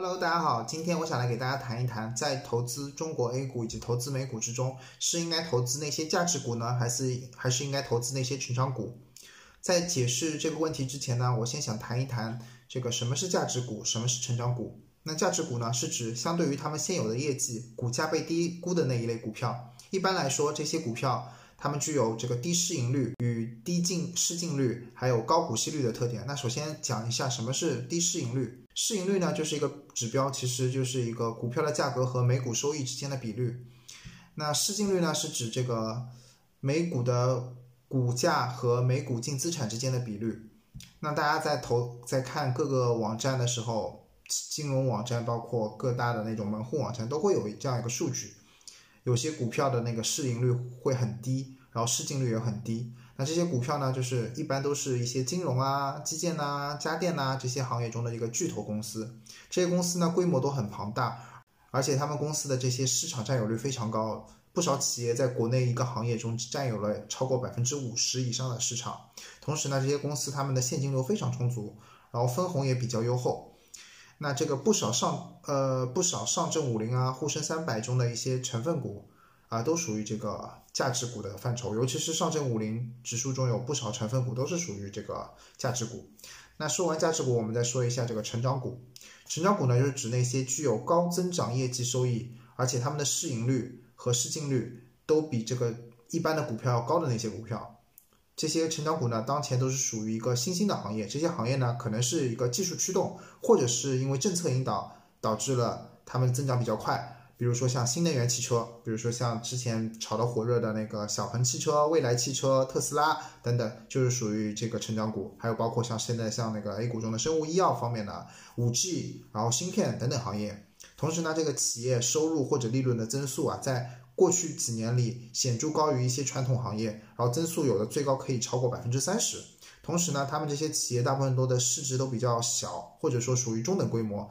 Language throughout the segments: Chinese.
Hello，大家好，今天我想来给大家谈一谈，在投资中国 A 股以及投资美股之中，是应该投资那些价值股呢，还是还是应该投资那些成长股？在解释这个问题之前呢，我先想谈一谈这个什么是价值股，什么是成长股。那价值股呢，是指相对于他们现有的业绩，股价被低估的那一类股票。一般来说，这些股票。它们具有这个低市盈率与低净市净率，还有高股息率的特点。那首先讲一下什么是低市盈率。市盈率呢，就是一个指标，其实就是一个股票的价格和每股收益之间的比率。那市净率呢，是指这个每股的股价和每股净资产之间的比率。那大家在投在看各个网站的时候，金融网站包括各大的那种门户网站都会有这样一个数据。有些股票的那个市盈率会很低，然后市净率也很低。那这些股票呢，就是一般都是一些金融啊、基建呐、家电呐这些行业中的一个巨头公司。这些公司呢，规模都很庞大，而且他们公司的这些市场占有率非常高，不少企业在国内一个行业中占有了超过百分之五十以上的市场。同时呢，这些公司他们的现金流非常充足，然后分红也比较优厚。那这个不少上呃不少上证五零啊沪深三百中的一些成分股啊都属于这个价值股的范畴，尤其是上证五零指数中有不少成分股都是属于这个价值股。那说完价值股，我们再说一下这个成长股。成长股呢，就是指那些具有高增长业绩收益，而且他们的市盈率和市净率都比这个一般的股票要高的那些股票。这些成长股呢，当前都是属于一个新兴的行业。这些行业呢，可能是一个技术驱动，或者是因为政策引导导致了它们增长比较快。比如说像新能源汽车，比如说像之前炒得火热的那个小鹏汽车、蔚来汽车、特斯拉等等，就是属于这个成长股。还有包括像现在像那个 A 股中的生物医药方面的五 G，然后芯片等等行业。同时呢，这个企业收入或者利润的增速啊，在过去几年里显著高于一些传统行业，然后增速有的最高可以超过百分之三十。同时呢，他们这些企业大部分都的市值都比较小，或者说属于中等规模。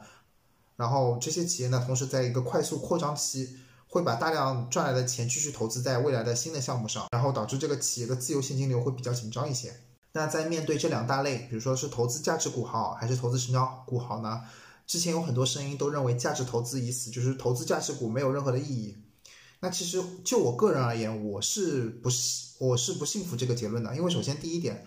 然后这些企业呢，同时在一个快速扩张期，会把大量赚来的钱继续投资在未来的新的项目上，然后导致这个企业的自由现金流会比较紧张一些。那在面对这两大类，比如说是投资价值股好，还是投资成长股好呢？之前有很多声音都认为价值投资已死，就是投资价值股没有任何的意义。那其实就我个人而言，我是不信，我是不信服这个结论的。因为首先第一点，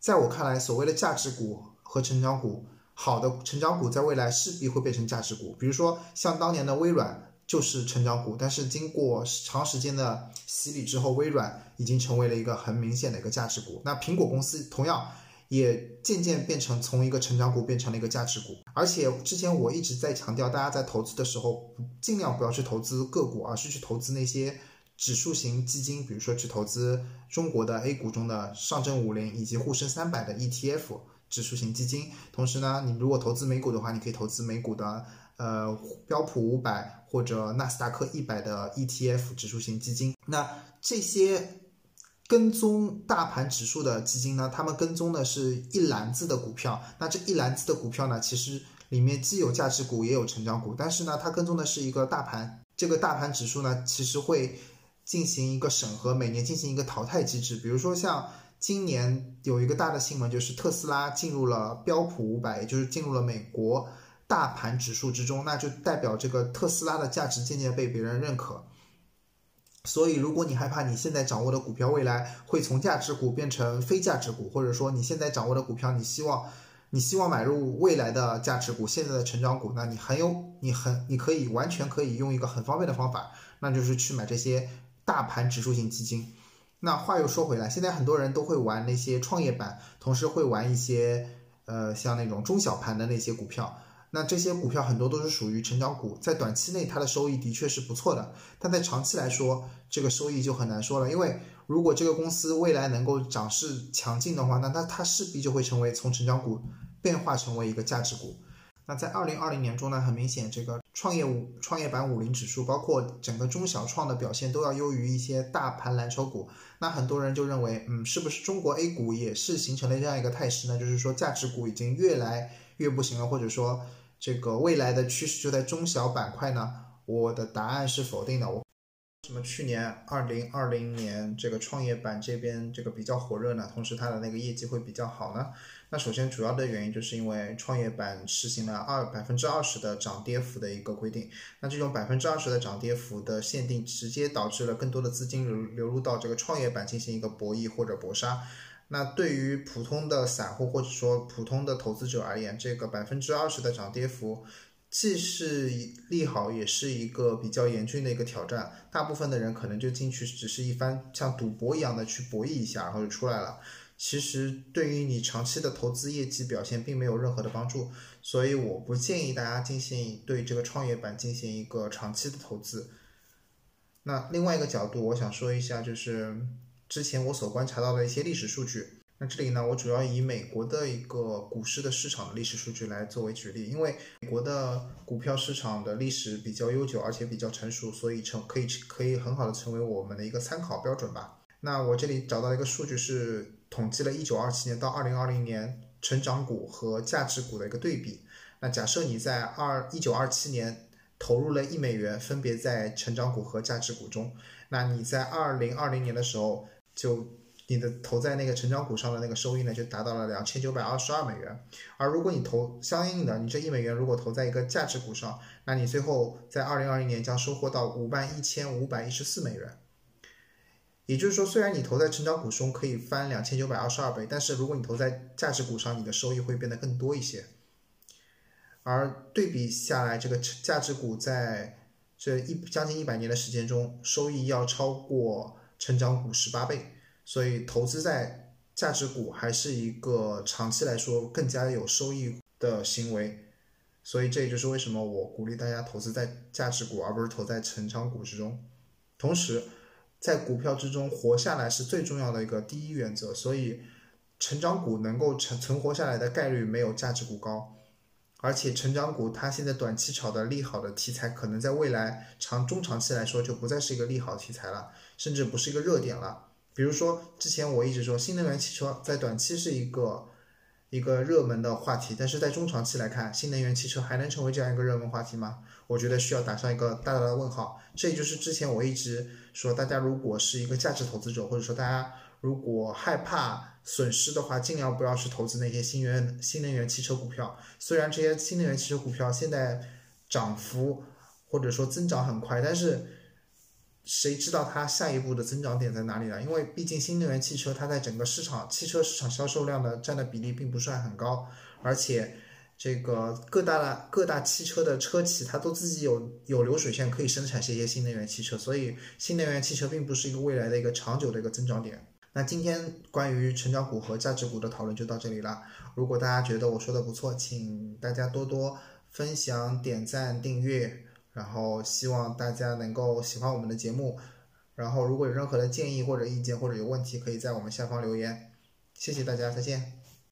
在我看来，所谓的价值股和成长股，好的成长股在未来势必会变成价值股。比如说像当年的微软就是成长股，但是经过长时间的洗礼之后，微软已经成为了一个很明显的一个价值股。那苹果公司同样。也渐渐变成从一个成长股变成了一个价值股，而且之前我一直在强调，大家在投资的时候，尽量不要去投资个股，而是去投资那些指数型基金，比如说去投资中国的 A 股中的上证五零以及沪深三百的 ETF 指数型基金。同时呢，你如果投资美股的话，你可以投资美股的呃标普五百或者纳斯达克一百的 ETF 指数型基金。那这些。跟踪大盘指数的基金呢，他们跟踪的是一篮子的股票。那这一篮子的股票呢，其实里面既有价值股，也有成长股。但是呢，它跟踪的是一个大盘。这个大盘指数呢，其实会进行一个审核，每年进行一个淘汰机制。比如说像今年有一个大的新闻，就是特斯拉进入了标普五百，也就是进入了美国大盘指数之中，那就代表这个特斯拉的价值渐渐被别人认可。所以，如果你害怕你现在掌握的股票未来会从价值股变成非价值股，或者说你现在掌握的股票，你希望你希望买入未来的价值股，现在的成长股，那你很有你很你可以完全可以用一个很方便的方法，那就是去买这些大盘指数型基金。那话又说回来，现在很多人都会玩那些创业板，同时会玩一些呃像那种中小盘的那些股票。那这些股票很多都是属于成长股，在短期内它的收益的确是不错的，但在长期来说，这个收益就很难说了。因为如果这个公司未来能够涨势强劲的话，那它它势必就会成为从成长股变化成为一个价值股。那在二零二零年中呢，很明显，这个创业五创业板五零指数，包括整个中小创的表现都要优于一些大盘蓝筹股。那很多人就认为，嗯，是不是中国 A 股也是形成了这样一个态势呢？就是说价值股已经越来越不行了，或者说。这个未来的趋势就在中小板块呢？我的答案是否定的。我什么去年二零二零年这个创业板这边这个比较火热呢？同时它的那个业绩会比较好呢？那首先主要的原因就是因为创业板实行了二百分之二十的涨跌幅的一个规定，那这种百分之二十的涨跌幅的限定，直接导致了更多的资金流流入到这个创业板进行一个博弈或者搏杀。那对于普通的散户或者说普通的投资者而言，这个百分之二十的涨跌幅。既是利好，也是一个比较严峻的一个挑战。大部分的人可能就进去，只是一番像赌博一样的去博弈一下，然后就出来了。其实对于你长期的投资业绩表现，并没有任何的帮助。所以我不建议大家进行对这个创业板进行一个长期的投资。那另外一个角度，我想说一下，就是之前我所观察到的一些历史数据。那这里呢，我主要以美国的一个股市的市场的历史数据来作为举例，因为美国的股票市场的历史比较悠久，而且比较成熟，所以成可以可以很好的成为我们的一个参考标准吧。那我这里找到一个数据是统计了1927年到2020年成长股和价值股的一个对比。那假设你在二1927年投入了一美元，分别在成长股和价值股中，那你在2020年的时候就。你的投在那个成长股上的那个收益呢，就达到了两千九百二十二美元。而如果你投相应的，你这一美元如果投在一个价值股上，那你最后在二零二零年将收获到五万一千五百一十四美元。也就是说，虽然你投在成长股中可以翻两千九百二十二倍，但是如果你投在价值股上，你的收益会变得更多一些。而对比下来，这个价值股在这一将近一百年的时间中，收益要超过成长股十八倍。所以投资在价值股还是一个长期来说更加有收益的行为，所以这也就是为什么我鼓励大家投资在价值股，而不是投在成长股之中。同时，在股票之中活下来是最重要的一个第一原则，所以成长股能够存存活下来的概率没有价值股高，而且成长股它现在短期炒的利好的题材，可能在未来长中长期来说就不再是一个利好题材了，甚至不是一个热点了。比如说，之前我一直说新能源汽车在短期是一个一个热门的话题，但是在中长期来看，新能源汽车还能成为这样一个热门话题吗？我觉得需要打上一个大大的问号。这也就是之前我一直说，大家如果是一个价值投资者，或者说大家如果害怕损失的话，尽量不要去投资那些新源新能源汽车股票。虽然这些新能源汽车股票现在涨幅或者说增长很快，但是。谁知道它下一步的增长点在哪里呢？因为毕竟新能源汽车它在整个市场汽车市场销售量的占的比例并不算很高，而且这个各大的各大汽车的车企它都自己有有流水线可以生产这些新能源汽车，所以新能源汽车并不是一个未来的一个长久的一个增长点。那今天关于成长股和价值股的讨论就到这里了。如果大家觉得我说的不错，请大家多多分享、点赞、订阅。然后希望大家能够喜欢我们的节目，然后如果有任何的建议或者意见或者有问题，可以在我们下方留言。谢谢大家，再见。